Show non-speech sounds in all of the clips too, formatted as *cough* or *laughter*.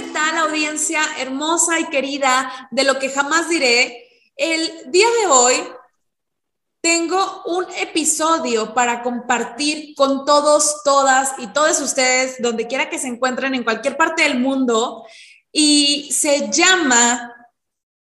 ¿Qué tal audiencia hermosa y querida de lo que jamás diré? El día de hoy tengo un episodio para compartir con todos, todas y todos ustedes, donde quiera que se encuentren en cualquier parte del mundo, y se llama,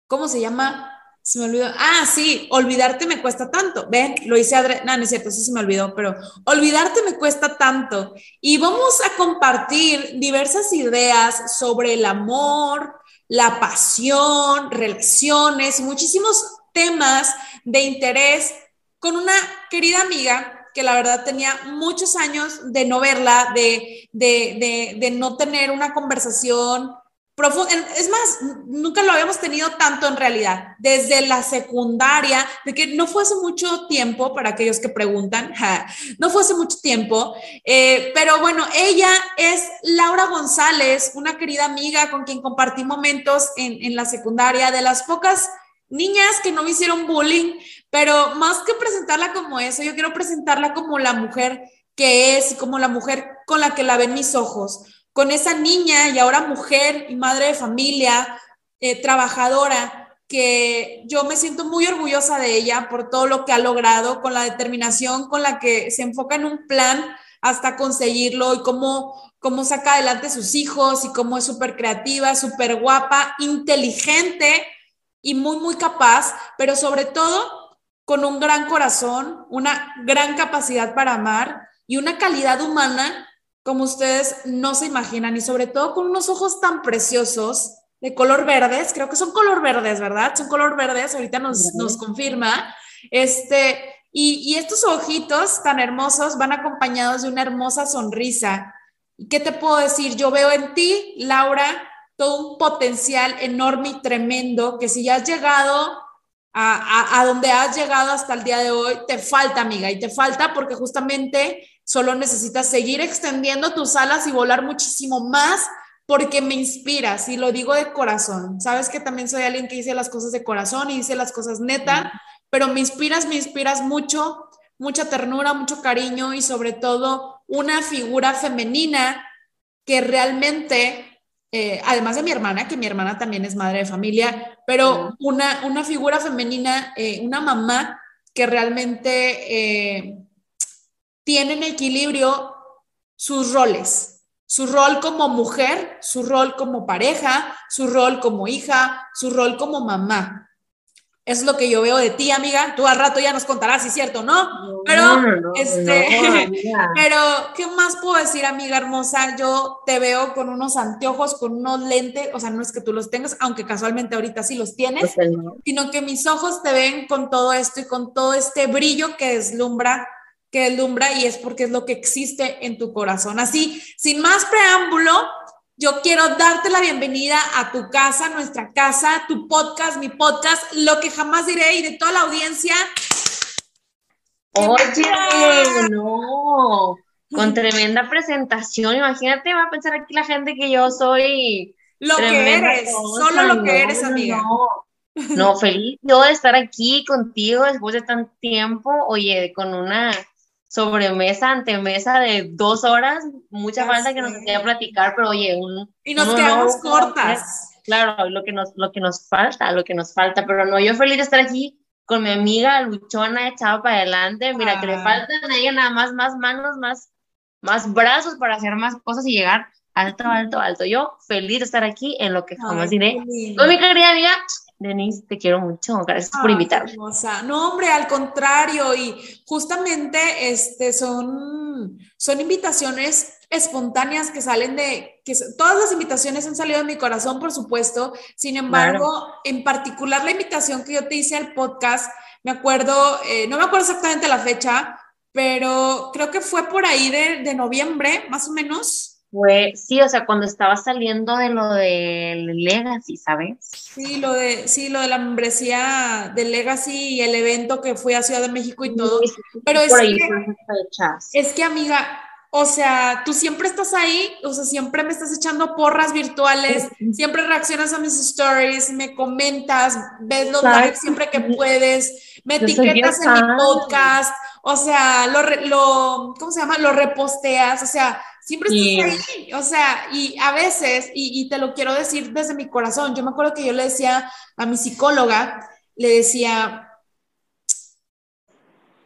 ¿cómo se llama? Se me olvidó. Ah, sí, olvidarte me cuesta tanto. Ven, lo hice adre no, no es cierto, sí se me olvidó, pero olvidarte me cuesta tanto. Y vamos a compartir diversas ideas sobre el amor, la pasión, relaciones, muchísimos temas de interés con una querida amiga que la verdad tenía muchos años de no verla, de, de, de no tener una conversación profunda. Es más, nunca lo habíamos tenido tanto en realidad, desde la secundaria, de que no fue hace mucho tiempo, para aquellos que preguntan, *laughs* no fue hace mucho tiempo, eh, pero bueno, ella es Laura González, una querida amiga con quien compartí momentos en, en la secundaria, de las pocas niñas que no me hicieron bullying, pero más que presentarla como eso, yo quiero presentarla como la mujer que es y como la mujer con la que la ven mis ojos, con esa niña y ahora mujer y madre de familia, eh, trabajadora, que yo me siento muy orgullosa de ella por todo lo que ha logrado, con la determinación con la que se enfoca en un plan hasta conseguirlo y cómo, cómo saca adelante sus hijos y cómo es súper creativa, súper guapa, inteligente y muy, muy capaz, pero sobre todo con un gran corazón, una gran capacidad para amar y una calidad humana como ustedes no se imaginan y sobre todo con unos ojos tan preciosos de color verdes, creo que son color verdes, ¿verdad? Son color verdes, ahorita nos, nos confirma. Este, y, y, estos ojitos tan hermosos van acompañados de una hermosa sonrisa. ¿Y qué te puedo decir? Yo veo en ti, Laura, todo un potencial enorme y tremendo que si ya has llegado a, a, donde has llegado hasta el día de hoy, te falta, amiga, y te falta porque justamente solo necesitas seguir extendiendo tus alas y volar muchísimo más porque me inspiras y lo digo de corazón. Sabes que también soy alguien que dice las cosas de corazón y dice las cosas neta, pero me inspiras, me inspiras mucho, mucha ternura, mucho cariño y sobre todo una figura femenina que realmente eh, además de mi hermana, que mi hermana también es madre de familia, pero una, una figura femenina, eh, una mamá que realmente eh, tiene en equilibrio sus roles, su rol como mujer, su rol como pareja, su rol como hija, su rol como mamá es lo que yo veo de ti, amiga. Tú al rato ya nos contarás si es cierto, ¿no? Pero, este, *laughs* pero, ¿qué más puedo decir, amiga hermosa? Yo te veo con unos anteojos, con unos lentes, o sea, no es que tú los tengas, aunque casualmente ahorita sí los tienes, sino que mis ojos te ven con todo esto y con todo este brillo que deslumbra, que deslumbra y es porque es lo que existe en tu corazón. Así, sin más preámbulo, yo quiero darte la bienvenida a tu casa, nuestra casa, tu podcast, mi podcast, lo que jamás diré y de toda la audiencia. Oye, no, con tremenda presentación, imagínate, va a pensar aquí la gente que yo soy lo que eres, solo lo que eres, amiga. no, feliz yo de estar aquí contigo después de tanto tiempo, oye, con una sobremesa, antemesa de dos horas, mucha falta que nos queda platicar, pero oye, un... Y nos quedamos cortas. Claro, lo que, nos, lo que nos falta, lo que nos falta, pero no, yo feliz de estar aquí con mi amiga luchona echada para adelante, mira, que le faltan a ella nada más, más manos, más, más brazos para hacer más cosas y llegar alto, alto, alto. Yo feliz de estar aquí en lo que jamás diré. Con mi querida amiga Denise, te quiero mucho. Gracias por invitarme. No, hombre, al contrario. Y justamente este, son, son invitaciones espontáneas que salen de, que todas las invitaciones han salido de mi corazón, por supuesto. Sin embargo, en particular la invitación que yo te hice al podcast, me acuerdo, eh, no me acuerdo exactamente la fecha, pero creo que fue por ahí de, de noviembre, más o menos fue, sí, o sea, cuando estaba saliendo de lo del Legacy, ¿sabes? Sí, lo de, sí, lo de la membresía del Legacy y el evento que fue a Ciudad de México y todo. Pero es, que, es que, amiga, o sea, tú siempre estás ahí, o sea, siempre me estás echando porras virtuales, siempre reaccionas a mis stories, me comentas, ves los likes siempre que puedes, me etiquetas en mi podcast, o sea, lo, lo, ¿cómo se llama? Lo reposteas, o sea, Siempre estás ahí, o sea, y a veces, y, te lo quiero decir desde mi corazón, yo me acuerdo que yo le decía a mi psicóloga, le decía,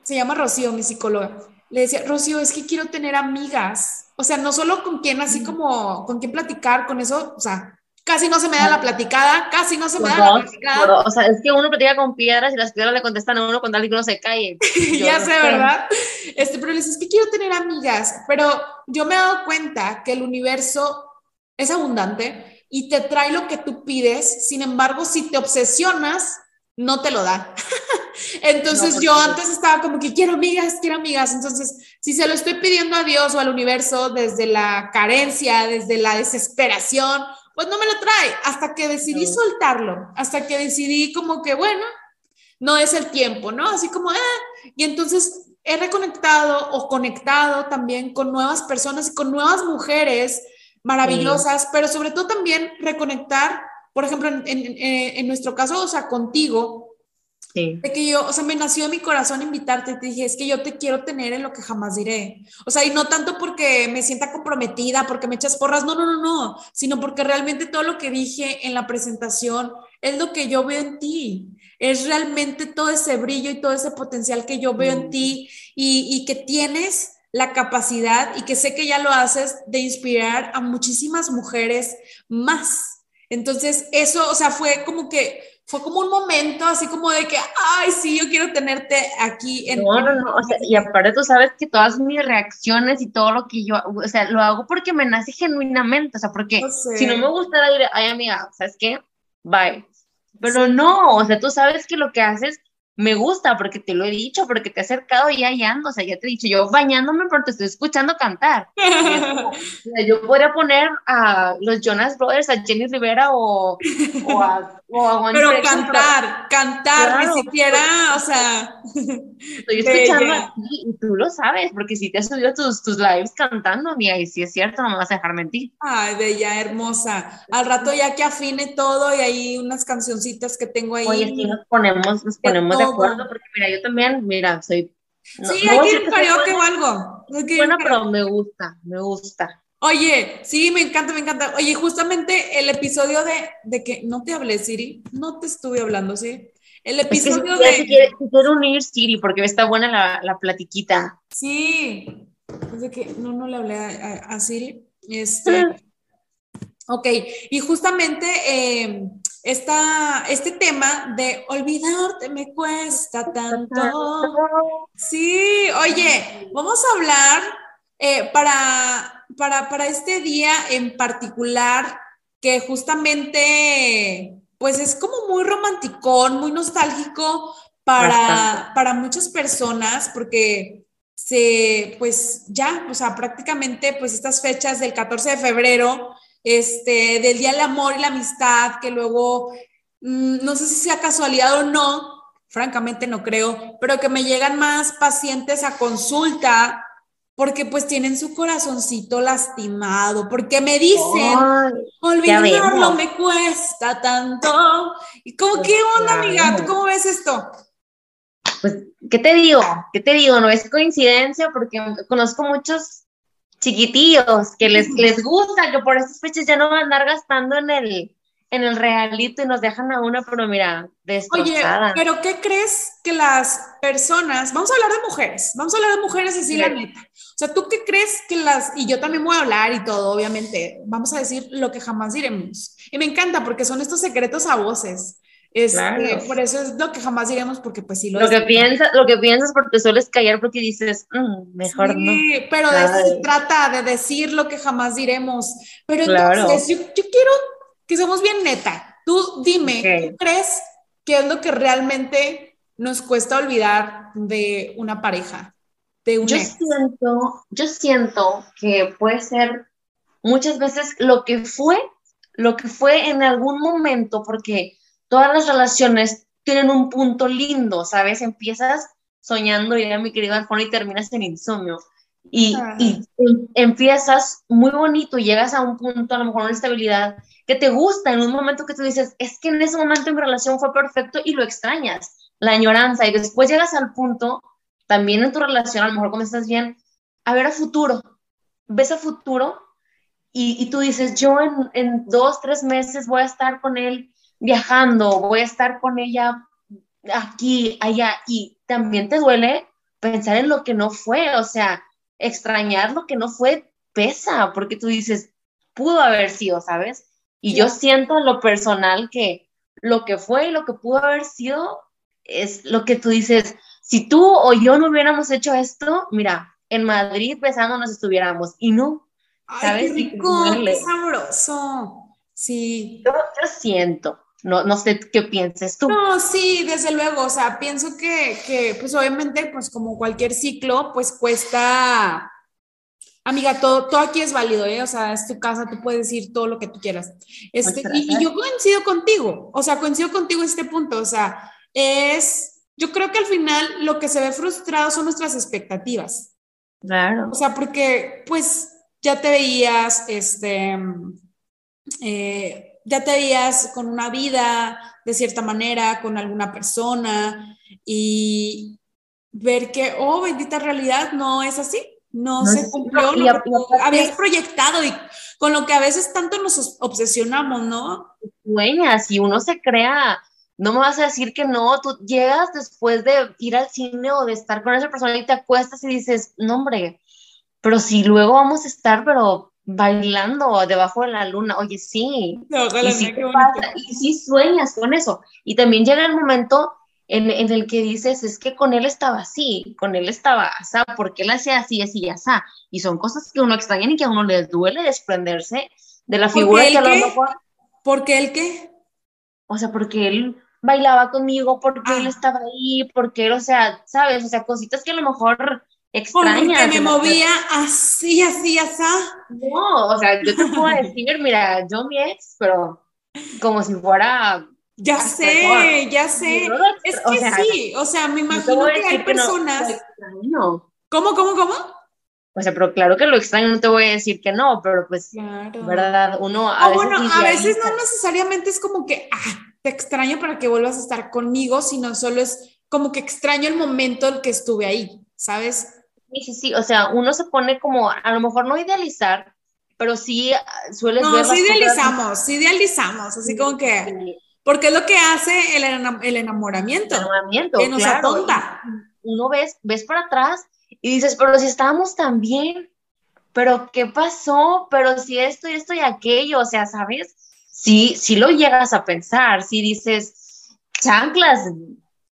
se llama Rocío, mi psicóloga, le decía, Rocío, es que quiero tener amigas, o sea, no solo con quien así como, con quien platicar, con eso, o sea, casi no se me da la platicada, casi no se me da la platicada. o sea, es que uno platica con piedras y las piedras le contestan a uno con tal que uno se calle. *laughs* ya sé, ¿verdad? Este, pero le dices, es que quiero tener amigas, pero yo me he dado cuenta que el universo es abundante y te trae lo que tú pides, sin embargo, si te obsesionas, no te lo da. *laughs* entonces yo antes estaba como que quiero amigas, quiero amigas. Entonces, si se lo estoy pidiendo a Dios o al universo desde la carencia, desde la desesperación, pues no me lo trae, hasta que decidí soltarlo, hasta que decidí como que, bueno, no es el tiempo, ¿no? Así como, eh, y entonces he reconectado o conectado también con nuevas personas y con nuevas mujeres maravillosas, pero sobre todo también reconectar, por ejemplo, en, en, nuestro caso, o sea, contigo, de que yo, o sea, me nació en mi corazón invitarte, te dije, es que yo te quiero tener en lo que jamás diré. O sea, y no tanto porque me sienta comprometida, porque me echas porras, no, no, no, no, sino porque realmente todo lo que dije en la presentación es lo que yo veo en ti. Es realmente todo ese brillo y todo ese potencial que yo veo en mm. ti y, y que tienes la capacidad y que sé que ya lo haces de inspirar a muchísimas mujeres más. Entonces, eso, o sea, fue como que fue como un momento así como de que, ay, sí, yo quiero tenerte aquí. En no, no, no, o sea, y aparte tú sabes que todas mis reacciones y todo lo que yo, o sea, lo hago porque me nace genuinamente, o sea, porque si no me gustara diré, ay, amiga, ¿sabes qué? Bye. Pero no, o sea, tú sabes que lo que haces me gusta porque te lo he dicho, porque te he acercado y ahí ando, o sea, ya te he dicho, yo bañándome porque te estoy escuchando cantar. *laughs* yo podría poner a los Jonas Brothers, a Jenny Rivera o, o a pero cantar, cantar, ni siquiera, o sea. Estoy escuchando y tú lo sabes, porque si te has subido tus, tus lives cantando, mía, y si es cierto, no me vas a dejar mentir. Ay, bella, hermosa. Al rato ya que afine todo y hay unas cancioncitas que tengo ahí. Oye, sí nos ponemos, nos ponemos de, acuerdo, porque mira, yo también, mira, soy. sí, hay que ir karaoke o algo. Bueno, pero me gusta, me gusta. Oye, sí, me encanta, me encanta. Oye, justamente el episodio de, de que no te hablé, Siri, no te estuve hablando, ¿sí? El episodio de... Quiere, unir Siri porque está buena la, la platiquita. Sí, es de que no, no le hablé a, Siri. Este, ok, y justamente eh, esta, este tema de olvidarte me cuesta tanto. Sí, oye, vamos a hablar eh, para para, este día en particular, que justamente, pues es como muy romanticón, muy nostálgico para, para muchas personas, porque se, pues ya, o sea, prácticamente, pues estas fechas del 14 de febrero, este, del Día del Amor y la Amistad, que luego, mm, no sé si sea casualidad o no, francamente no creo, pero que me llegan más pacientes a consulta porque pues tienen su corazoncito lastimado, porque me dicen, olvidarlo me cuesta tanto. ¿Y cómo pues qué onda, amiga? ¿Tú cómo ves esto? Pues, ¿qué te digo? ¿Qué te digo? No es coincidencia porque conozco muchos chiquitillos que les, les gusta que por estas fechas ya no van a andar gastando en el, en el realito y nos dejan a una, pero mira, destrozada. Oye, pero ¿qué crees que las personas, vamos a hablar de mujeres, vamos a hablar de mujeres así la neta. O sea, ¿tú qué crees que las, y yo también voy a hablar y todo, obviamente, vamos a decir lo que jamás diremos. Y me encanta porque son estos secretos a voces. Este, Por eso es lo que jamás diremos, porque pues sí lo, lo que piensas, Lo que piensas porque sueles callar porque dices, mm, mejor no. Sí, pero de eso se trata, de decir lo que jamás diremos. Pero entonces, yo, yo quiero que somos bien neta. Tú dime, ¿qué crees que es lo que realmente nos cuesta olvidar de una pareja? De un yo siento, yo siento que puede ser muchas veces lo que fue, lo que fue en algún momento, porque todas las relaciones tienen un punto lindo, ¿sabes? Empiezas soñando, ya mi querido Alfonso, y terminas en insomnio. Y, y, empiezas muy bonito y llegas a un punto, a lo mejor una estabilidad que te gusta en un momento que tú dices, es que en ese momento mi relación fue perfecto y lo extrañas, la añoranza, y después llegas al punto, también en tu relación, a lo mejor cuando estás bien, a ver a futuro, ves a futuro y, y tú dices, yo en, en dos, tres meses voy a estar con él viajando, voy a estar con ella aquí, allá, y también te duele pensar en lo que no fue, o sea, extrañar lo que no fue pesa, porque tú dices, pudo haber sido, ¿sabes? Y yo siento en lo personal que lo que fue y lo que pudo haber sido es lo que tú dices, si tú o yo no hubiéramos hecho esto, mira, en Madrid besándonos estuviéramos, y no, ¿sabes? Ay, qué rico, qué sabroso. Sí. Yo, yo siento, no, no sé qué pienses tú. No, sí, desde luego, o sea, pienso que, que, pues obviamente, pues como cualquier ciclo, pues cuesta, amiga, todo, todo aquí es válido, ¿eh? O sea, es tu casa, tú puedes decir todo lo que tú quieras. Este, y, y, yo coincido contigo, o sea, coincido contigo en este punto, o sea, es, yo creo que al final lo que se ve frustrado son nuestras expectativas. Claro. O sea, porque, pues, ya te veías, este, eh, ya te veías con una vida de cierta manera, con alguna persona y ver que, oh, bendita realidad, no es así, no, se cumplió lo que habías proyectado y con lo que a veces tanto nos obsesionamos, ¿no? Sueñas y uno se crea, no me vas a decir que no, tú llegas después de ir al cine o de estar con esa persona y te acuestas y dices, no, hombre, pero si luego vamos a estar, pero bailando debajo de la luna, oye, sí, y, sí y sí sueñas con eso. Y también llega el momento en, en, el que dices, es que con él estaba así, con él estaba así, porque él hacía así, así, así. Y son cosas que uno extraña y que a uno le duele desprenderse de la figura que a lo mejor... ¿Por qué él qué? O sea, porque él bailaba conmigo, porque él ah. estaba ahí, porque él, o sea, ¿sabes? O sea, cositas que a lo mejor extraña. Porque me movía así, así, así. No, o sea, yo te puedo *laughs* decir, mira, yo mi ex, pero como si fuera... Ya sé, ya sé. Es que sí, o sea, me imagino que hay personas... ¿Cómo, cómo, cómo? O sea, pero claro que lo extraño, no te voy a decir que no, pero pues, claro. ¿verdad? Uno a veces bueno, a veces no necesariamente es como que, ah, te extraño para que vuelvas a estar conmigo, sino solo es como que extraño el momento en que estuve ahí, ¿sabes? Sí, sí, sí, o sea, uno se pone como, a lo mejor no idealizar, pero sí ah, suele no, ver. No, sí idealizamos, sí idealizamos, así como que. Porque es lo que hace el, el enamoramiento. El enamoramiento. Que nos atonta. Uno ves, ves para atrás y dices, pero si estábamos tan bien, pero ¿qué pasó? Pero si esto y esto y aquello, o sea, ¿sabes? Sí, sí lo llegas a pensar, si dices, chanclas,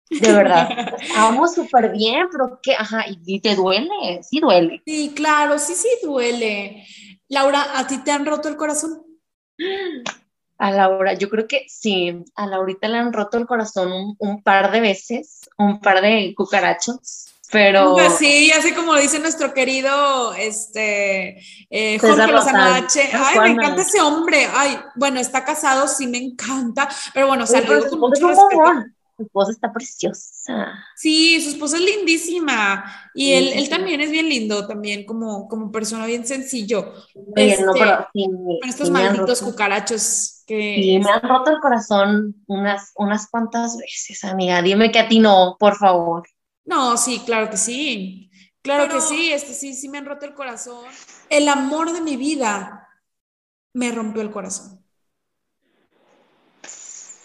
de verdad. *laughs* Estábamos súper bien, pero que, ajá, y, te duele, sí duele. Sí, claro, sí, sí duele. Laura, ¿a ti te han roto el corazón? A Laura, yo creo que sí, a Laurita le han roto el corazón un, par de veces, un par de cucarachos, pero... Pues sí, así como dice nuestro querido este, eh, Jorge Lozano H. Ay, me encanta ese hombre. Ay, bueno, está casado, sí me encanta, pero bueno, salió con mucho respeto. Su esposa está preciosa. Sí, su esposa es lindísima. Y él, él, también es bien lindo, también como, como persona bien sencillo. Este, no, pero, sí, estos malditos cucarachos que... Sí, me han roto el corazón unas, unas cuantas veces, amiga. Dime que a ti no, por favor. No, sí, claro que sí. Claro que sí, este sí, sí me han roto el corazón. El amor de mi vida me rompió el corazón.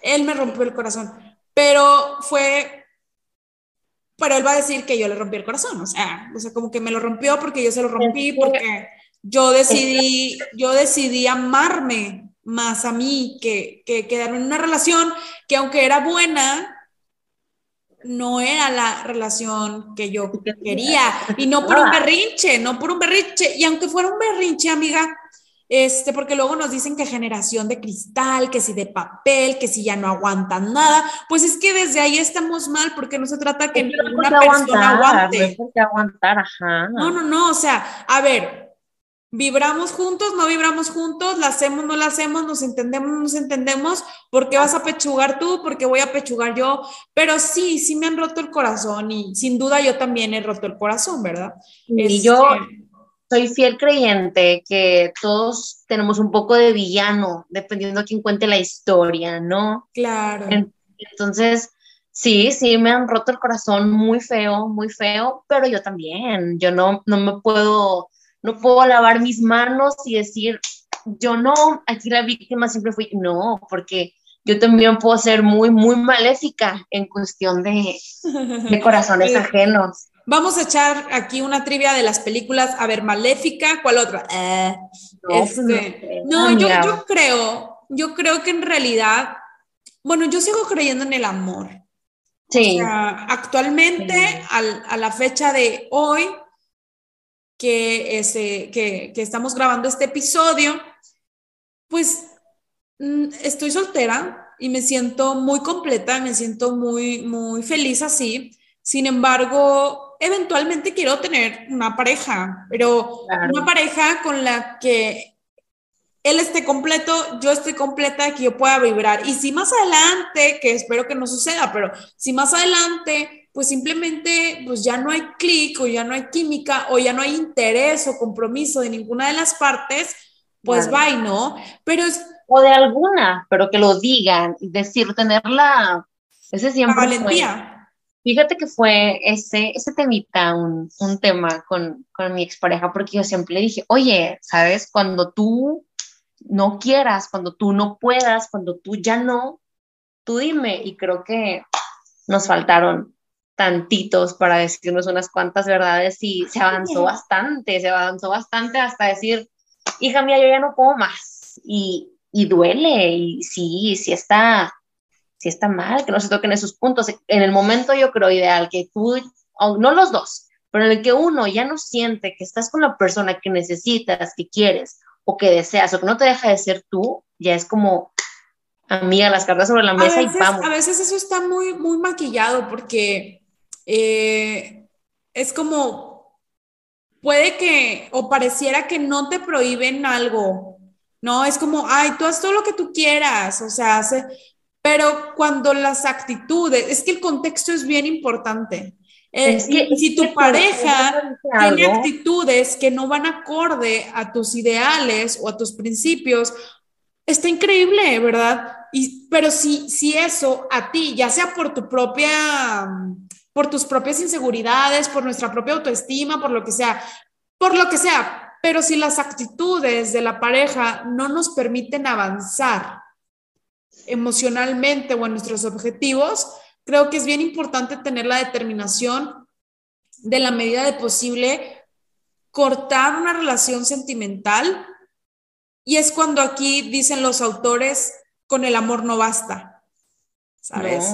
él me rompió el corazón, pero fue, pero él va a decir que yo le rompí el corazón, o sea, o sea, como que me lo rompió porque yo se lo rompí, porque yo decidí, yo decidí amarme más a mí que, que quedarme en una relación que aunque era buena, no era la relación que yo quería. Y no por un berrinche, no por un berrinche. Y aunque fuera un berrinche, amiga, este, porque luego nos dicen que generación de cristal, que si de papel, que si ya no aguantan nada, pues es que desde ahí estamos mal porque no se trata que ninguna persona aguante. No, aguantar, ajá. no, no, no, o sea, a ver, vibramos juntos, no vibramos juntos, la hacemos, no la hacemos, nos entendemos, no nos entendemos, ¿por qué vas a pechugar tú? ¿Por qué voy a pechugar yo? Pero sí, sí me han roto el corazón y sin duda yo también he roto el corazón, ¿verdad? Y yo este, soy fiel creyente que todos tenemos un poco de villano, dependiendo a quién cuente la historia, ¿no? Claro. Entonces, sí, sí, me han roto el corazón muy feo, muy feo, pero yo también, yo no, no me puedo no puedo lavar mis manos y decir, yo no, aquí la víctima siempre fui, no, porque yo también puedo ser muy, muy maléfica en cuestión de, de *laughs* corazones ajenos. Vamos a echar aquí una trivia de las películas. A ver, Maléfica, ¿cuál otra? Eh, no, este, no yo, yo, creo, yo creo que en realidad, bueno, yo sigo creyendo en el amor. Sí. O sea, actualmente, a la fecha de hoy, que, este, que, que estamos grabando este episodio, pues mm, estoy soltera y me siento muy completa, me siento muy, muy feliz así. Sin embargo, eventualmente quiero tener una pareja, pero una pareja con la que él esté completo, yo esté completa, que yo pueda vibrar. Y si más adelante, que espero que no suceda, pero si más adelante pues simplemente pues ya no hay clic o ya no hay química o ya no hay interés o compromiso de ninguna de las partes, pues va y ¿no? Pero es... O de alguna, pero que lo digan, decir, tenerla, ese siempre... valentía. Fíjate que fue ese, ese temita, un, un tema con, con mi expareja, porque yo siempre le dije, oye, ¿sabes? Cuando tú no quieras, cuando tú no puedas, cuando tú ya no, tú dime. Y creo que nos faltaron tantitos para decirnos unas cuantas verdades y se avanzó bastante, se avanzó bastante hasta decir, hija mía, yo ya no puedo más. Y, y duele, y sí, sí está, sí está mal que no se toquen esos puntos. En el momento yo creo ideal que tú, no los dos, pero en el que uno ya no siente que estás con la persona que necesitas, que quieres o que deseas o que no te deja de ser tú, ya es como, amiga, las cartas sobre la mesa y vamos. A veces eso está muy, muy maquillado porque eh, es como, puede que, o pareciera que no te prohíben algo, ¿no? Es como, ay, tú haz todo lo que tú quieras, o sea, hace, pero cuando las actitudes, es que el contexto es bien importante. Eh, es que, si tu pareja tiene actitudes que no van acorde a tus ideales o a tus principios, está increíble, ¿verdad? Y, pero si, si eso a ti, ya sea por tu propia por tus propias inseguridades, por nuestra propia autoestima, por lo que sea, por lo que sea. Pero si las actitudes de la pareja no nos permiten avanzar emocionalmente o en nuestros objetivos, creo que es bien importante tener la determinación de la medida de posible cortar una relación sentimental. Y es cuando aquí dicen los autores, con el amor no basta. ¿Sabes?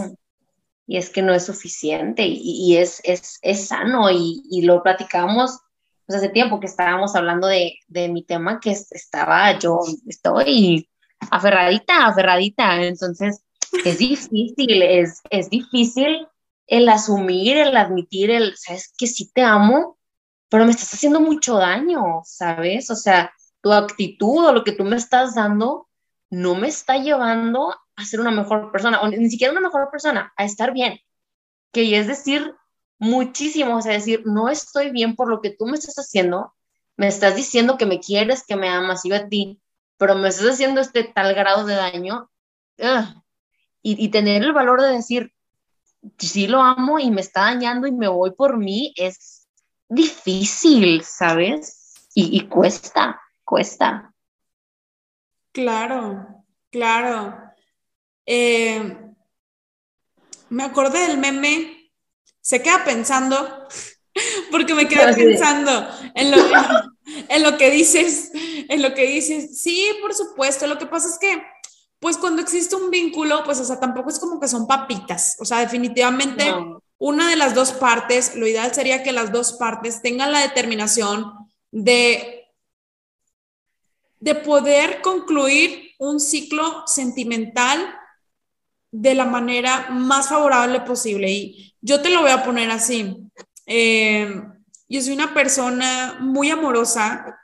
y es que no es suficiente y, es, es, es, sano y, y lo platicamos pues hace tiempo que estábamos hablando de, de, mi tema que estaba yo, estoy aferradita, aferradita, entonces es difícil, es, es difícil el asumir, el admitir, el, sabes que sí te amo, pero me estás haciendo mucho daño, ¿sabes? O sea, tu actitud o lo que tú me estás dando no me está llevando a ser una mejor persona, o ni siquiera una mejor persona, a estar bien. Que es decir muchísimo, o sea, decir, no estoy bien por lo que tú me estás haciendo, me estás diciendo que me quieres, que me amas, yo a ti, pero me estás haciendo este tal grado de daño. Y, y tener el valor de decir, sí lo amo y me está dañando y me voy por mí, es difícil, ¿sabes? Y, y cuesta, cuesta. Claro, claro. eh, me acordé del meme, se queda pensando, *laughs* porque me quedé pensando en lo, en lo que dices, *laughs* en lo que dices. Sí, por supuesto, lo que pasa es que pues cuando existe un vínculo, pues, o sea, tampoco es como que son papitas. O sea, definitivamente una de las dos partes, lo ideal sería que las dos partes tengan la determinación de, de poder concluir un ciclo sentimental de la manera más favorable posible. Y yo te lo voy a poner así. Eh, yo soy una persona muy amorosa.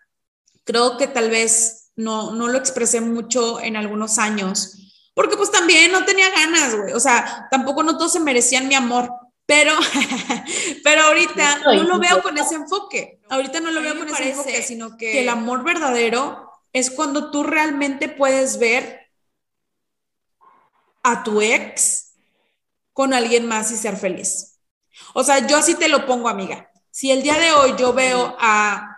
Creo que tal vez no, no lo expresé mucho en algunos años, porque pues también no tenía ganas, güey, o sea, tampoco no todos se merecían mi amor, pero, *laughs* pero ahorita no lo veo con ese *laughs* enfoque, ahorita no lo veo con ese enfoque, sino que, que el amor verdadero es cuando tú realmente puedes ver a tu ex con alguien más y ser feliz. O sea, yo así te lo pongo, amiga. Si el día de hoy yo veo a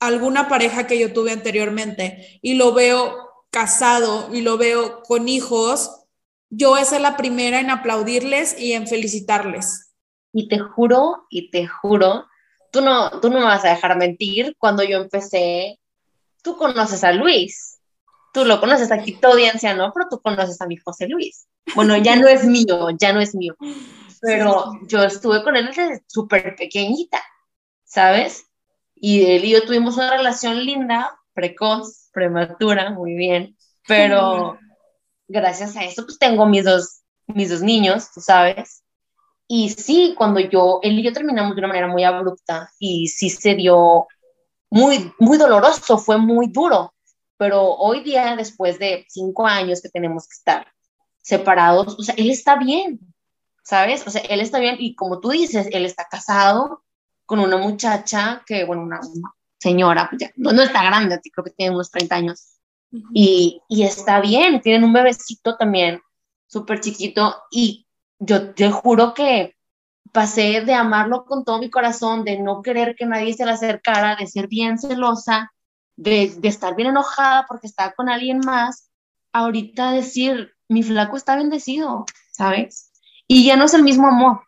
alguna pareja que yo tuve anteriormente y lo veo casado y lo veo con hijos, yo voy a ser la primera en aplaudirles y en felicitarles. Y te juro, y te juro, tú no, tú no me vas a dejar mentir, cuando yo empecé, tú conoces a Luis, tú lo conoces aquí, tu audiencia no, pero tú conoces a mi José Luis. Bueno, ya no es mío, ya no es mío, pero yo estuve con él desde súper pequeñita, ¿sabes? Y él y yo tuvimos una relación linda, precoz, prematura, muy bien, pero *laughs* gracias a eso pues tengo mis dos, mis dos niños, tú sabes. Y sí, cuando yo, él y yo terminamos de una manera muy abrupta y sí se dio muy, muy doloroso, fue muy duro, pero hoy día, después de cinco años que tenemos que estar separados, o sea, él está bien, ¿sabes? O sea, él está bien y como tú dices, él está casado, con una muchacha que, bueno, una, señora, pues ya, no, está grande, creo que tiene unos 30 años, y, y, está bien, tienen un bebecito también, súper chiquito, y yo te juro que pasé de amarlo con todo mi corazón, de no querer que nadie se le acercara, de ser bien celosa, de, de estar bien enojada porque estaba con alguien más, ahorita decir, mi flaco está bendecido, ¿sabes? Y ya no es el mismo amor,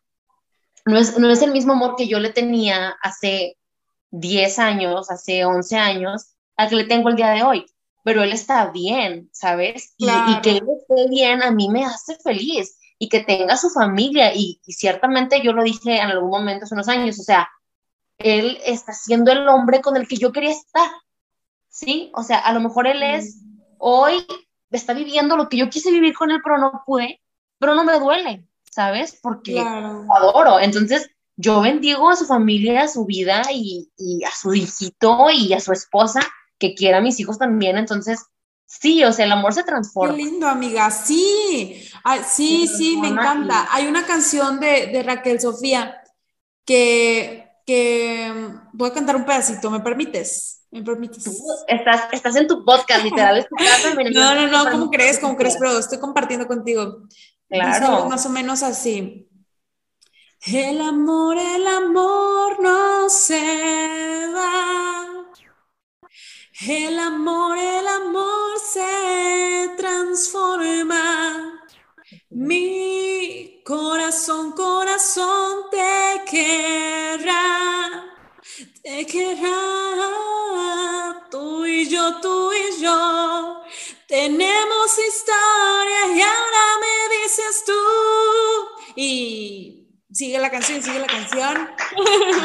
no es, no es el mismo amor que yo le tenía hace 10 años, hace 11 años, al que le tengo el día de hoy. Pero él está bien, ¿sabes? Y, que él esté bien a mí me hace feliz y que tenga su familia. Y, ciertamente yo lo dije en algún momento hace unos años, o sea, él está siendo el hombre con el que yo quería estar, ¿sí? O sea, a lo mejor él es, hoy está viviendo lo que yo quise vivir con él, pero no pude, pero no me duele, ¿sabes? Porque adoro. Entonces, yo bendigo a su familia, a su vida y, a su hijito y a su esposa, que quiera a mis hijos también. Entonces, sí, o sea, el amor se transforma. Qué lindo, amiga. Sí, sí, sí, me encanta. Hay una canción de, Raquel Sofía que, que mm, voy a cantar un pedacito, ¿me permites? ¿Me permites? estás, estás en tu podcast, literal, es tu *laughs* casa. no, no, no, ¿cómo crees? ¿Cómo crees? Pero estoy compartiendo contigo. Claro. más o menos así. El amor, el amor no se va. El amor, el amor se transforma. Mi corazón, corazón te querrá. Te querrá. Tú y yo, tú y yo. Tenemos historia y ahora. Y sigue la canción, sigue la canción. *laughs*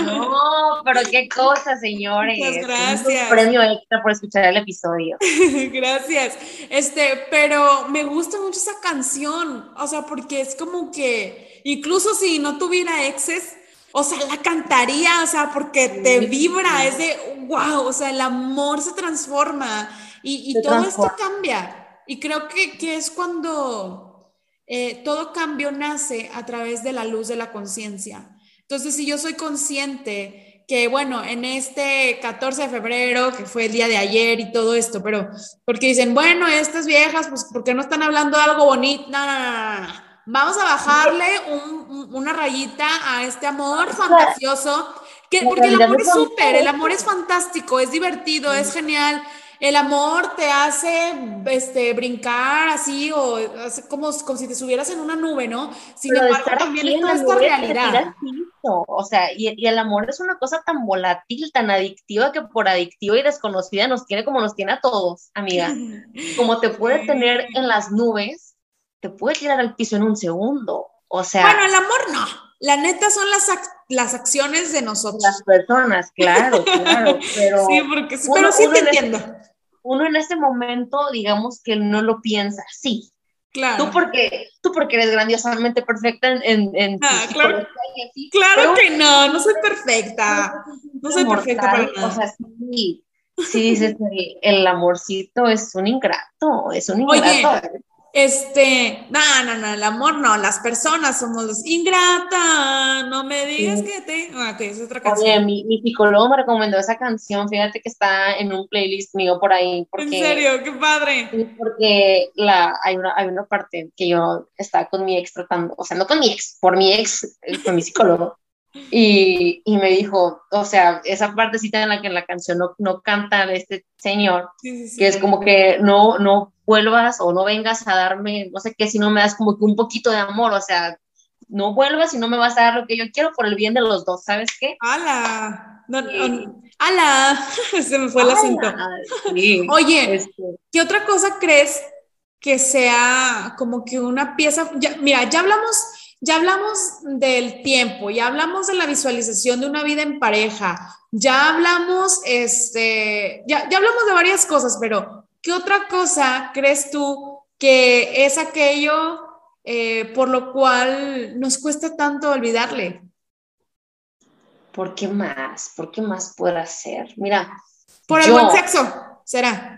No, pero qué cosa, señores. Muchas gracias. Un premio extra por escuchar el episodio. *laughs* gracias. Este, pero me gusta mucho esa canción, o sea, porque es como que incluso si no tuviera exes, o sea, la cantaría, o sea, porque te vibra, es de wow, o sea, el amor se transforma y, todo esto cambia. Y creo que, que es cuando eh, todo cambio nace a través de la luz de la conciencia. Entonces, si yo soy consciente que, bueno, en este 14 de febrero, que fue el día de ayer y todo esto, pero porque dicen, bueno, estas viejas, pues, ¿por qué no están hablando de algo bonito? No, no, no, Vamos a bajarle una rayita a este amor fantasioso, que, *laughs* porque el amor es súper, el amor es fantástico, es divertido, es genial, el amor te hace este, brincar así o como, como si te subieras en una nube, ¿no? Sin embargo, también está esta realidad. O sea, y, y, el amor es una cosa tan volátil, tan adictiva que por adictiva y desconocida nos tiene como nos tiene a todos, amiga. *laughs* Como te puede tener en las nubes, te puede tirar al piso en un segundo. O sea. Bueno, el amor no. La neta son las, las acciones de nosotros. Las personas, claro, claro. *laughs* Pero sí, porque, pero sí te entiendo. uno en este momento, digamos que no lo piensa sí Claro. Tú porque, tú porque eres grandiosamente perfecta en, en, ah, claro, claro que no, no soy perfecta. No soy perfecta para nada. O sea, sí, sí dices, el, el amorcito es un ingrato, es un ingrato. Este, no, no, no, el amor no, las personas somos los ingrata, no me digas que te. Ah, es otra canción. Oye, mi, mi, psicólogo me recomendó esa canción, fíjate que está en un playlist mío por ahí. Porque, ¿En serio? ¡Qué padre! Porque la, hay, una, hay una parte que yo estaba con mi ex tratando, o sea, no con mi ex, por mi ex, eh, con mi psicólogo. *laughs* Y, y, me dijo, o sea, esa partecita en la que en la canción no, no canta de este señor, que es como que no, no vuelvas o no vengas a darme, no sé qué, si no me das como que un poquito de amor, o sea, no vuelvas y no me vas a dar lo que yo quiero por el bien de los dos, ¿sabes qué? ¡Hala! ¡Hala! *laughs* Se me fue el acento. Oye, este. ¿qué otra cosa crees que sea como que una pieza? mira, ya hablamos ya hablamos del tiempo, ya hablamos de la visualización de una vida en pareja, ya hablamos, este, ya, ya hablamos de varias cosas, pero ¿qué otra cosa crees tú que es aquello eh, por lo cual nos cuesta tanto olvidarle? ¿Por qué más? ¿Por qué más puede ser? Mira. Por el buen sexo, será.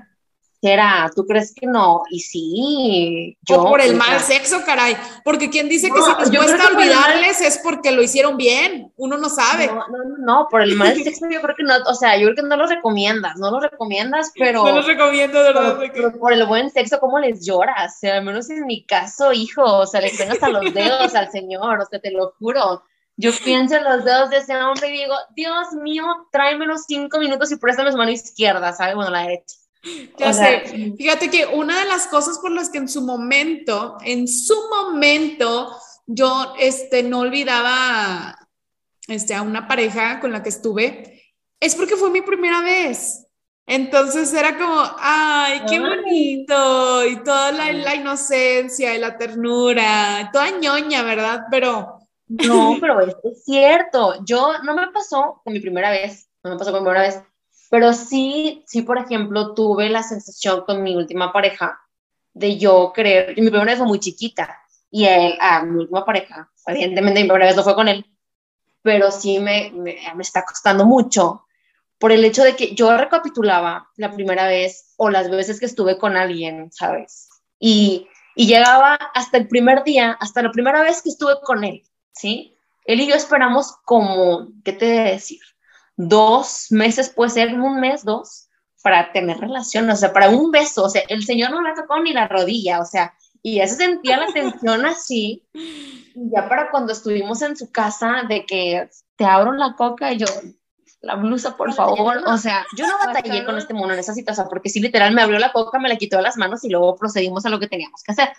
¿Será? ¿Tú crees que no? Y sí, yo. O por el mal sexo, caray. Porque quien dice que si nos cuesta olvidarles es porque lo hicieron bien. Uno no sabe. No, no, no, por el mal sexo yo creo que no. O sea, yo creo que no lo recomiendas. No lo recomiendas, pero. No lo recomiendo, de verdad. Pero, por el buen sexo, ¿cómo les lloras? O sea, al menos en mi caso, hijo. O sea, le tengo hasta los dedos al Señor. O sea, te lo juro. Yo pienso en los dedos de ese hombre y digo, Dios mío, tráeme los cinco minutos y préstame su mano izquierda, ¿sabes? Bueno, la derecha. *laughs* Ya sé, fíjate que una de las cosas por las que en su momento, en su momento, yo este, no olvidaba este, a una pareja con la que estuve, es porque fue mi primera vez. Entonces era como, ay, qué bonito, y toda la, la, inocencia y la ternura, toda ñoña, ¿verdad? Pero... No, pero es, es cierto, yo no me pasó con mi primera vez, no me pasó con mi primera vez, pero sí, sí, por ejemplo, tuve la sensación con mi última pareja de yo creer, mi primera vez fue muy chiquita y él, a mi última pareja, evidentemente mi primera vez no fue con él, pero sí me, me, me está costando mucho por el hecho de que yo recapitulaba la primera vez o las veces que estuve con alguien, ¿sabes? Y, y llegaba hasta el primer día, hasta la primera vez que estuve con él, ¿sí? Él y yo esperamos como, ¿qué te debe decir? Dos meses, puede ser un mes, dos, para tener relación, o sea, para un beso, o sea, el señor no le tocó ni la rodilla, o sea, y ya se sentía la tensión así, y ya para cuando estuvimos en su casa, de que te abro la coca y yo, la blusa, por favor, o sea, yo no batallé. con este mono en esa situación, porque sí, literal, me abrió la coca, me la quitó de las manos y luego procedimos a lo que teníamos que hacer,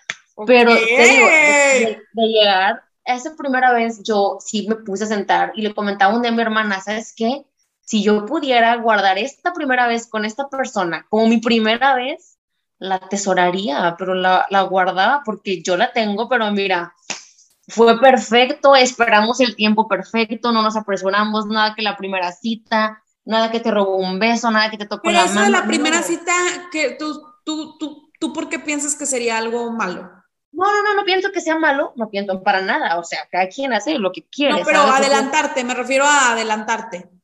pero te digo, de, de llegar esa primera vez yo sí me puse a sentar y le comentaba un día a mi hermana, ¿sabes qué? Si yo pudiera guardar esta primera vez con esta persona como mi primera vez, la atesoraría, pero la, la guardaba porque yo la tengo, pero mira, fue perfecto, esperamos el tiempo perfecto, no nos apresuramos, nada que la primera cita, nada que te robó un beso, nada que te tocó la mano. la primera cita, que tú, tú, tú, ¿tú por qué piensas que sería algo malo? No, no, no, no pienso que sea malo, no pienso para nada, o sea, cada quien hace lo que quiere. No, pero adelantarte, me refiero a adelantarte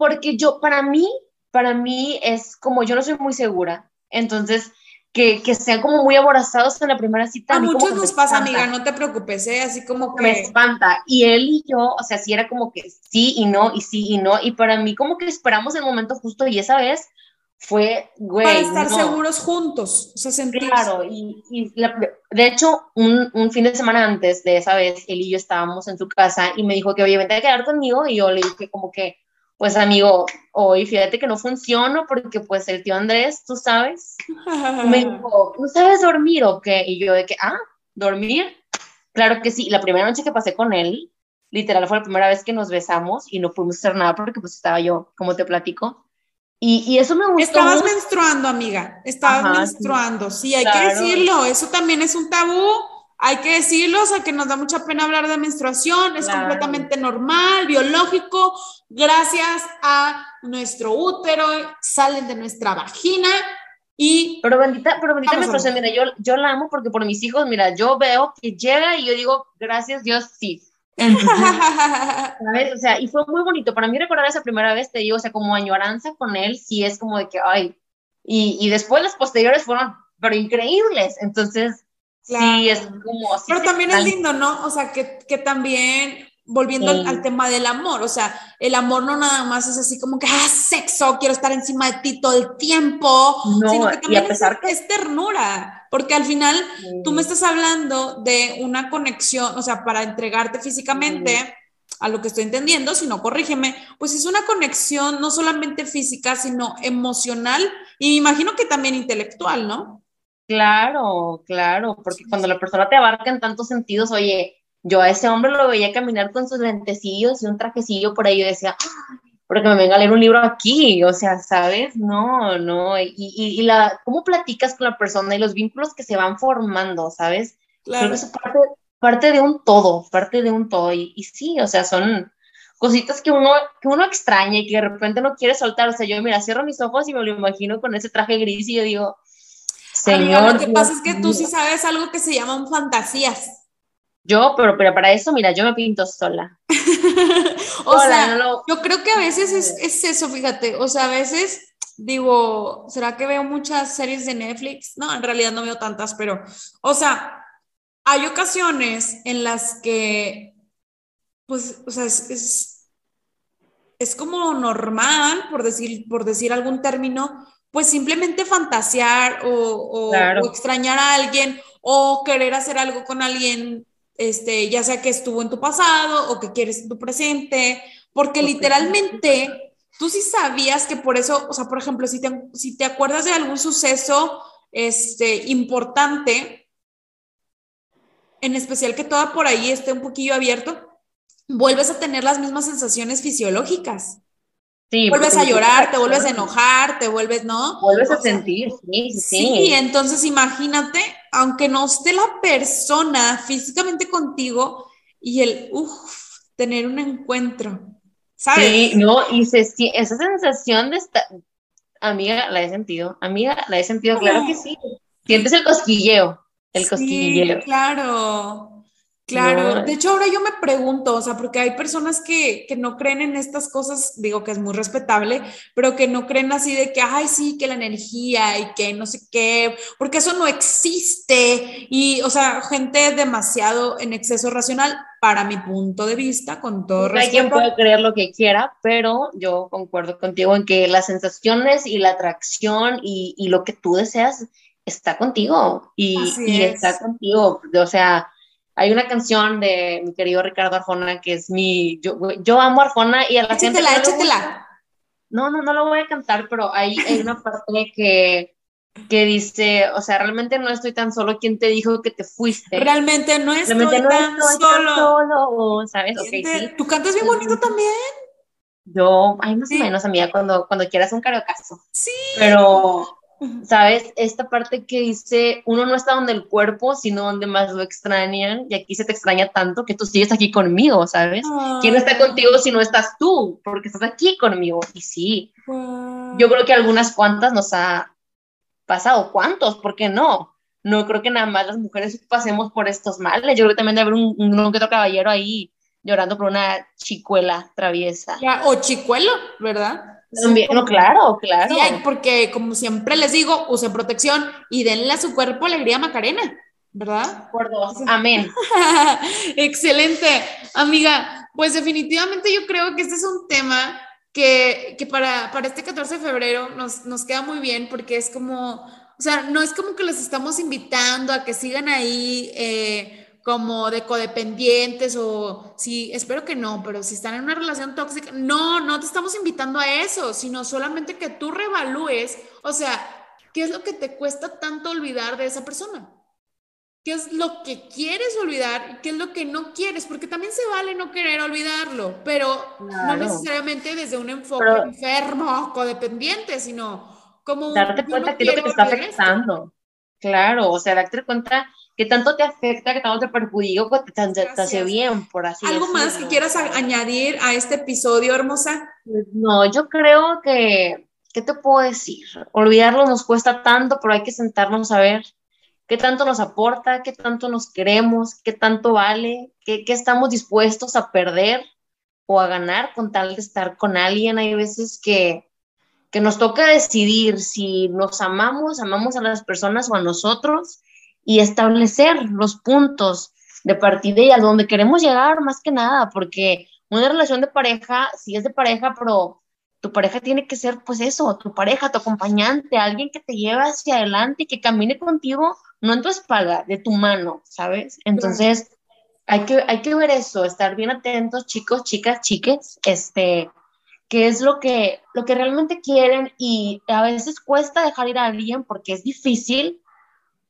porque yo, para mí, para mí es como yo no soy muy segura, entonces que, que sean como muy aborazados en la primera cita. A, muchos nos pasa, amiga, no te preocupes, ¿eh? así como que... Me espanta. Y él y yo, o sea, sí era como que sí y no, y sí y no, y para mí como que esperamos el momento justo y esa vez fue, güey. Para estar seguros juntos, o sea. Claro, y, y de hecho, un, un, fin de semana antes de esa vez, él y yo estábamos en su casa y me dijo que, oye, vente a quedar conmigo, y yo le dije como que, pues amigo, hoy fíjate que no funciona porque pues el tío Andrés, tú sabes, *laughs* me dijo, ¿no sabes dormir o qué? Y yo de que, ah, dormir. Claro que sí, la primera noche que pasé con él, literal fue la primera vez que nos besamos y no pudimos hacer nada porque pues estaba yo, como te platico. Y, y eso me gustó. Estabas menstruando, amiga, estabas menstruando, sí, hay que decirlo, eso también es un tabú hay que decirlo, o sea, que nos da mucha pena hablar de menstruación, es completamente normal, biológico, gracias a nuestro útero, salen de nuestra vagina y... Pero bendita, pero bendita menstruación, mira, yo, yo la amo porque por mis hijos, mira, yo veo que llega y yo digo, gracias Dios, sí. *laughs* ¿sabes? O sea, y fue muy bonito. Para mí recordar esa primera vez, te digo, o sea, como añoranza con él, sí es como de que, ay, y, y después las posteriores fueron, pero increíbles. Entonces, Sí, es como. Pero también es lindo, ¿no? O sea, que, que también, volviendo al, tema del amor, o sea, el amor no nada más es así como que, ah, sexo, quiero estar encima de ti todo el tiempo, no, sino que también es, es, ternura, porque al final tú me estás hablando de una conexión, o sea, para entregarte físicamente. a lo que estoy entendiendo, si no, corrígeme, pues es una conexión no solamente física, sino emocional y me imagino que también intelectual, ¿no? Claro, claro, porque cuando la persona te abarca en tantos sentidos, oye, yo a ese hombre lo veía caminar con sus lentecillos y un trajecillo por ahí, yo decía, porque me venga a leer un libro aquí, o sea, ¿sabes? No, no, y, y, la, cómo platicas con la persona y los vínculos que se van formando, ¿sabes? Claro. Creo que es parte, parte, de un todo, parte de un todo, y, y sí, o sea, son cositas que uno, que uno extraña y que de repente no quiere soltar, o sea, yo, mira, cierro mis ojos y me lo imagino con ese traje gris y yo digo, Señor. lo que pasa es que tú sí sabes algo que se llaman fantasías. Yo, pero, pero para eso, mira, yo me pinto sola. *laughs* o sea, yo creo que a veces es, es, eso, fíjate, o sea, a veces digo, ¿será que veo muchas series de Netflix? No, en realidad no veo tantas, pero, o sea, hay ocasiones en las que, pues, o sea, es, es, es como normal, por decir, por decir algún término, pues simplemente fantasear o, extrañar a alguien o querer hacer algo con alguien, este, ya sea que estuvo en tu pasado o que quieres en tu presente, porque literalmente tú sí sabías que por eso, o sea, por ejemplo, si te, si te acuerdas de algún suceso este, importante, en especial que toda por ahí esté un poquillo abierto, vuelves a tener las mismas sensaciones fisiológicas vuelves a llorar, te vuelves a enojar, te vuelves, ¿no? Vuelves a sentir, sí, sí. Sí, entonces imagínate, aunque no esté la persona físicamente contigo y el, uff, tener un encuentro, ¿sabes? Sí, no, y se, esa sensación de estar, amiga, la he sentido, amiga, la he sentido, claro que sí. Sientes el cosquilleo, el sí, cosquilleo. Claro. Claro, de hecho ahora yo me pregunto, o sea, porque hay personas que, que, no creen en estas cosas, digo que es muy respetable, pero que no creen así de que, ay, sí, que la energía y que no sé qué, porque eso no existe. Y, o sea, gente demasiado en exceso racional, para mi punto de vista, con todo respeto. Hay quien puede creer lo que quiera, pero yo concuerdo contigo en que las sensaciones y la atracción y, y lo que tú deseas está contigo y, y está contigo, o sea hay una canción de mi querido Ricardo Arjona que es mi. Yo, yo amo Arjona y a la gente. No échatela. No, no, no lo voy a cantar, pero hay, hay una parte que, que dice, o sea, realmente no estoy tan solo. ¿Quién te dijo que te fuiste? Realmente no estoy, realmente no tan, estoy solo. tan solo. ¿Sabes? Okay, sí. Tú cantas bien bonito también. Yo, ay, más o menos, amiga, cuando, cuando quieras un caso. Sí. Pero ¿sabes? Esta parte que dice, uno no está donde el cuerpo, sino donde más lo extrañan, y aquí se te extraña tanto que tú sigues aquí conmigo, ¿sabes? ¿Quién está contigo si no estás tú? Porque estás aquí conmigo. Y sí, yo creo que algunas cuantas nos ha pasado. ¿Cuántos? ¿Por qué no? No creo que nada más las mujeres pasemos por estos males. Yo creo que también debe haber un, un, otro caballero ahí llorando por una chicuela traviesa. o chicuelo, ¿verdad? No, claro, claro. Sí, porque como siempre les digo, usen protección y denle a su cuerpo alegría Macarena, ¿verdad? Por dos. *laughs* Amén. Excelente, amiga. Pues definitivamente yo creo que este es un tema que, que para, para, este 14 de febrero nos, nos queda muy bien porque es como, o sea, no es como que los estamos invitando a que sigan ahí. Eh, como de codependientes o si, espero que no, pero si están en una relación tóxica, no, no te estamos invitando a eso, sino solamente que tú revalúes, o sea, ¿qué es lo que te cuesta tanto olvidar de esa persona? ¿Qué es lo que quieres olvidar qué es lo que no quieres? Porque también se vale no querer olvidarlo, pero no necesariamente desde un enfoque enfermo, codependiente, sino como darte cuenta que es lo que te está afectando. Claro, o sea, darte cuenta que tanto te afecta, que tanto te perjudica, que te, te, hace bien, por así ¿Algo más que quieras añadir a este episodio, hermosa? Pues no, yo creo que, ¿qué te puedo decir? Olvidarlo nos cuesta tanto, pero hay que sentarnos a ver qué tanto nos aporta, qué tanto nos queremos, qué tanto vale, qué, qué estamos dispuestos a perder o a ganar con tal de estar con alguien. Hay veces que que nos toca decidir si nos amamos, amamos a las personas o a nosotros y establecer los puntos de partida y a donde queremos llegar más que nada, porque una relación de pareja, sí es de pareja, pero tu pareja tiene que ser pues eso, tu pareja, tu acompañante, alguien que te lleve hacia adelante y que camine contigo, no en tu espalda, de tu mano, ¿sabes? Entonces, hay que, hay que ver eso, estar bien atentos, chicos, chicas, chiques, este, qué es lo que, lo que realmente quieren y a veces cuesta dejar ir a alguien porque es difícil,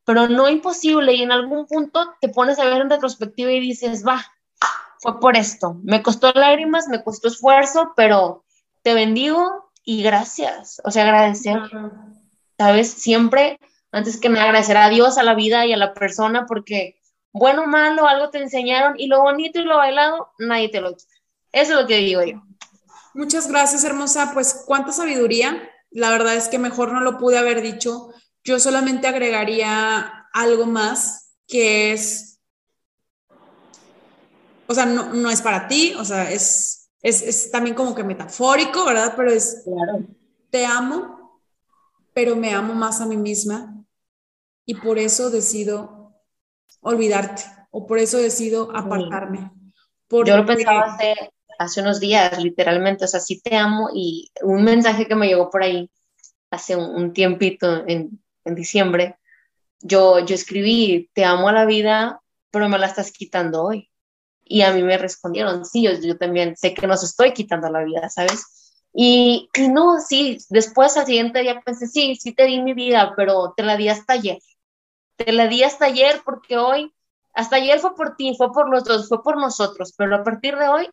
pero no imposible y en algún punto te pones a ver en retrospectiva y dices, va, fue por esto, me costó lágrimas, me costó esfuerzo, pero te bendigo y gracias, o sea, agradecer, ¿sabes? Siempre, antes que me agradecer a Dios, a la vida y a la persona, porque bueno malo, algo te enseñaron y lo bonito y lo bailado, nadie te lo quita. Eso es lo que digo yo. Muchas gracias, hermosa. Pues cuánta sabiduría. La verdad es que mejor no lo pude haber dicho. Yo solamente agregaría algo más que es, o sea, no, es para ti, o sea, es, es, también como que metafórico, ¿verdad? Pero es, claro. te amo, pero me amo más a mí misma y por eso decido olvidarte o por eso decido apartarme. Yo lo pensaba hace, hace unos días, literalmente, o sea, sí te amo y un mensaje que me llegó por ahí hace un, tiempito en, en, diciembre, yo, yo escribí, te amo a la vida, pero me la estás quitando hoy. Y a mí me respondieron, sí, yo, yo también sé que nos estoy quitando la vida, ¿sabes? Y, y, no, sí, después al siguiente día pensé, sí, sí te di mi vida, pero te la di hasta ayer. Te la di hasta ayer porque hoy, hasta ayer fue por ti, fue por los dos, fue por nosotros, pero a partir de hoy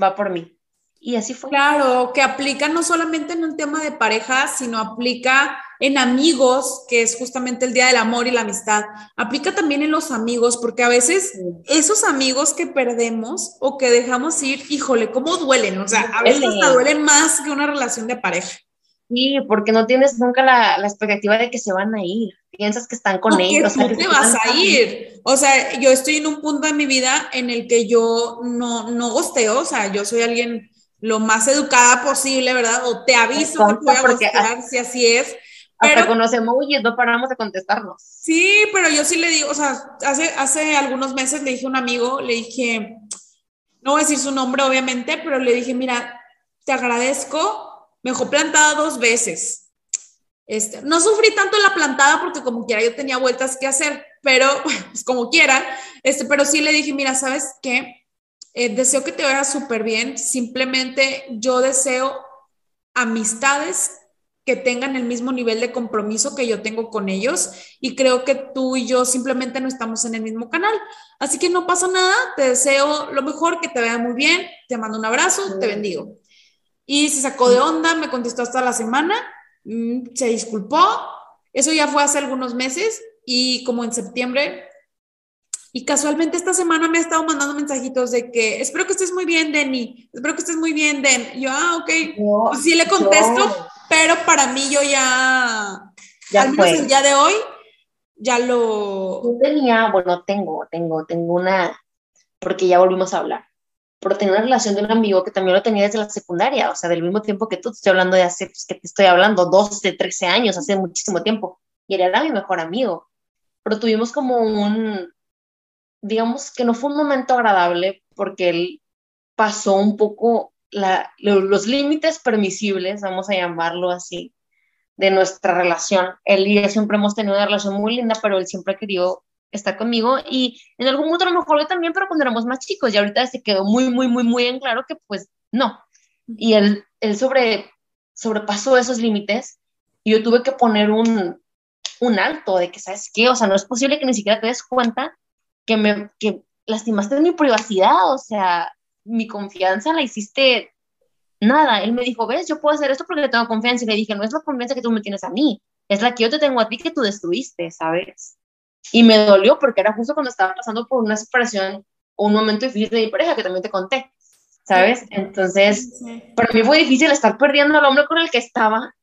va por mí. Y así fue. Claro, que aplica no solamente en un tema de pareja, sino aplica en amigos, que es justamente el Día del Amor y la Amistad. Aplica también en los amigos, porque a veces esos amigos que perdemos o que dejamos ir, híjole, ¿cómo duelen? O sea, a veces hasta duelen más que una relación de pareja. Sí, porque no tienes nunca la, la expectativa de que se van a ir. Piensas que están con ellos. Tú te vas a ir. O sea, yo estoy en un punto de mi vida en el que yo no, no gosteo. O sea, yo soy alguien lo más educada posible, ¿verdad? O te aviso que voy a gostear si así es. Pero, hasta conocemos y no paramos de contestarnos. Sí, pero yo sí le digo, o sea, hace, hace algunos meses le dije a un amigo, le dije, no voy a decir su nombre obviamente, pero le dije, mira, te agradezco me dejó plantada dos veces. Este, no sufrí tanto la plantada porque como quiera yo tenía vueltas que hacer, pero *laughs* pues como quiera, este, pero sí le dije, mira, ¿sabes qué? Eh, deseo que te vaya súper bien, simplemente yo deseo amistades que tengan el mismo nivel de compromiso que yo tengo con ellos y creo que tú y yo simplemente no estamos en el mismo canal. Así que no pasa nada, te deseo lo mejor, que te vaya muy bien, te mando un abrazo, te bendigo. Y se sacó de onda, me contestó hasta la semana, mm, se disculpó. Eso ya fue hace algunos meses y como en septiembre. Y casualmente esta semana me ha estado mandando mensajitos de que espero que estés muy bien, Denny. Espero que estés muy bien, Den. yo, ah, ok. Pues sí le contesto, pero para mí yo ya, ya al menos el día de hoy, ya lo... Yo tenía, bueno, tengo, tengo, tengo una, porque ya volvimos a hablar pero tenía una relación de un amigo que también lo tenía desde la secundaria, o sea, del mismo tiempo que tú, te estoy hablando de hace, pues, que te estoy hablando, 12, 13 años, hace muchísimo tiempo, y él era mi mejor amigo, pero tuvimos como un, digamos que no fue un momento agradable porque él pasó un poco los límites permisibles, vamos a llamarlo así, de nuestra relación. Él y yo siempre hemos tenido una relación muy linda, pero él siempre querido está conmigo y en algún momento a lo mejor yo también, pero cuando éramos más chicos y ahorita se quedó muy, muy, muy, muy en claro que pues no. Y él, él sobre, sobrepasó esos límites y yo tuve que poner un, un alto de que, ¿sabes qué? O sea, no es posible que ni siquiera te des cuenta que me que lastimaste mi privacidad, o sea, mi confianza la hiciste nada. Él me dijo, ves, yo puedo hacer esto porque tengo confianza. Y le dije, no es la confianza que tú me tienes a mí, es la que yo te tengo a ti que tú destruiste, ¿sabes? Y me dolió porque era justo cuando estaba pasando por una separación o un momento difícil de mi pareja que también te conté, ¿sabes? Entonces, para mí fue difícil estar perdiendo al hombre con el que estaba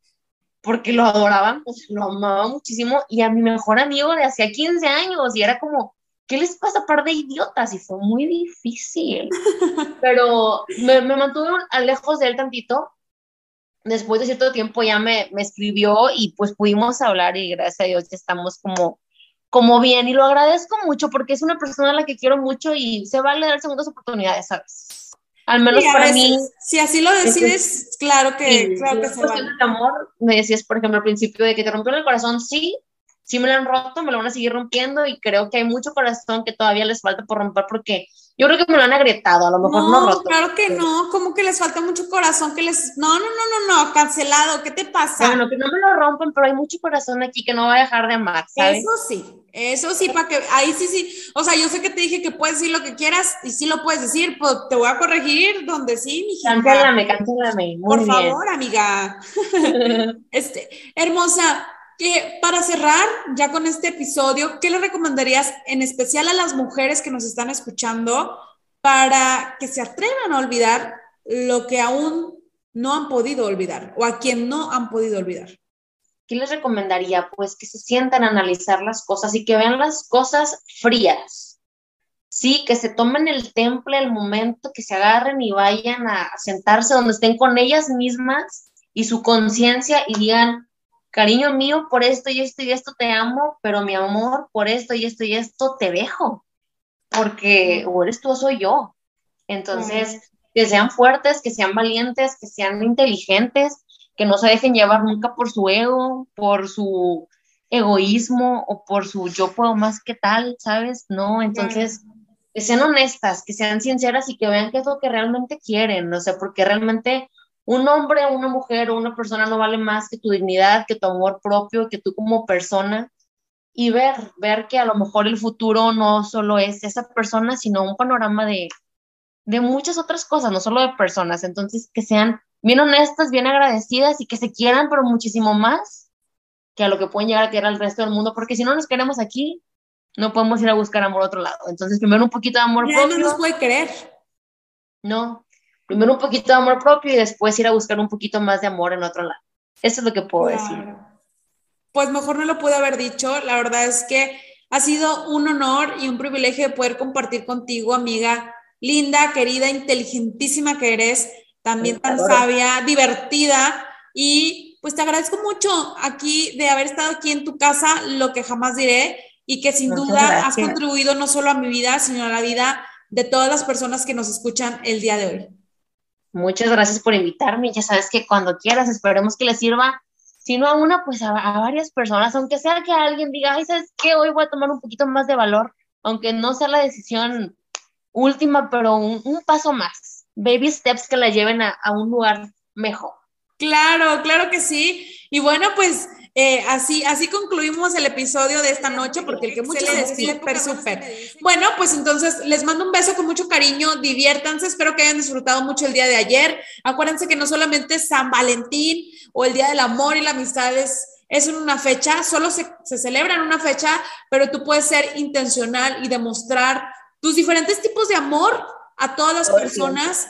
porque lo adoraban, pues lo amaba muchísimo y a mi mejor amigo de hacía 15 años y era como, ¿qué les pasa par de idiotas? Y fue muy difícil, *laughs* pero me, me mantuve lejos de él tantito. Después de cierto tiempo ya me, me escribió y pues pudimos hablar y gracias a Dios ya estamos como como bien y lo agradezco mucho porque es una persona a la que quiero mucho y se vale dar segundas oportunidades, ¿sabes? Al menos para mí. Si así lo decides, claro que, claro que se vale. El amor, me decías, por ejemplo, al principio de que te rompió el corazón, sí, sí me lo han roto, me lo van a seguir rompiendo y creo que hay mucho corazón que todavía les falta por romper porque yo creo que me lo han agrietado, a lo mejor no, no roto. Claro que no, como que les falta mucho corazón, que les, no, no, no, no, no, cancelado, ¿qué te pasa? Bueno, que no me lo rompen, pero hay mucho corazón aquí que no va a dejar de amar, ¿sabes? Eso sí, eso sí, para que, ahí sí, sí, o sea, yo sé que te dije que puedes decir lo que quieras y sí lo puedes decir, pues te voy a corregir donde sí, mi hija. Cancélame, cancélame. Por favor, amiga. *laughs* este, hermosa, que para cerrar ya con este episodio, ¿qué le recomendarías en especial a las mujeres que nos están escuchando para que se atrevan a olvidar lo que aún no han podido olvidar o a quien no han podido olvidar? ¿qué les recomendaría? Pues que se sientan a analizar las cosas y que vean las cosas frías. Sí, que se tomen el temple, el momento, que se agarren y vayan a sentarse donde estén con ellas mismas y su conciencia y digan, cariño mío, por esto y esto y esto te amo, pero mi amor, por esto y esto y esto te dejo, porque o eres tú o soy yo. Entonces, que sean fuertes, que sean valientes, que sean inteligentes, que no se dejen llevar nunca por su ego, por su egoísmo o por su yo puedo más que tal, ¿sabes? No, entonces que sean honestas, que sean sinceras y que vean qué es lo que realmente quieren, o sea, porque realmente un hombre, una mujer o una persona no vale más que tu dignidad, que tu amor propio, que tú como persona y ver, ver que a lo mejor el futuro no solo es esa persona, sino un panorama de, de muchas otras cosas, no solo de personas, entonces que sean bien honestas, bien agradecidas y que se quieran, pero muchísimo más que a lo que pueden llegar a querer al resto del mundo, porque si no nos queremos aquí, no podemos ir a buscar amor a otro lado. Entonces, primero un poquito de amor propio. no nos puede querer. No, primero un poquito de amor propio y después ir a buscar un poquito más de amor en otro lado. Eso es lo que puedo decir. Pues mejor no lo pude haber dicho. La verdad es que ha sido un honor y un privilegio de poder compartir contigo, amiga linda, querida, inteligentísima que eres también tan sabia, divertida y pues te agradezco mucho aquí de haber estado aquí en tu casa, lo que jamás diré y que sin duda has contribuido no solo a mi vida, sino a la vida de todas las personas que nos escuchan el día de hoy. Muchas gracias por invitarme. Ya sabes que cuando quieras, esperemos que le sirva, si no a una, pues a, varias personas, aunque sea que alguien diga, ay, ¿sabes qué? Hoy voy a tomar un poquito más de valor, aunque no sea la decisión última, pero un paso más baby steps que la lleven a, un lugar mejor. Claro, claro que sí. Y bueno, pues eh, así, así concluimos el episodio de esta noche, porque el que mucho se despide, súper, súper. Bueno, pues entonces les mando un beso con mucho cariño, diviértanse, espero que hayan disfrutado mucho el día de ayer. Acuérdense que no solamente San Valentín o el Día del Amor y la Amistad es, es una fecha, solo se, se celebra en una fecha, pero tú puedes ser intencional y demostrar tus diferentes tipos de amor a todas las personas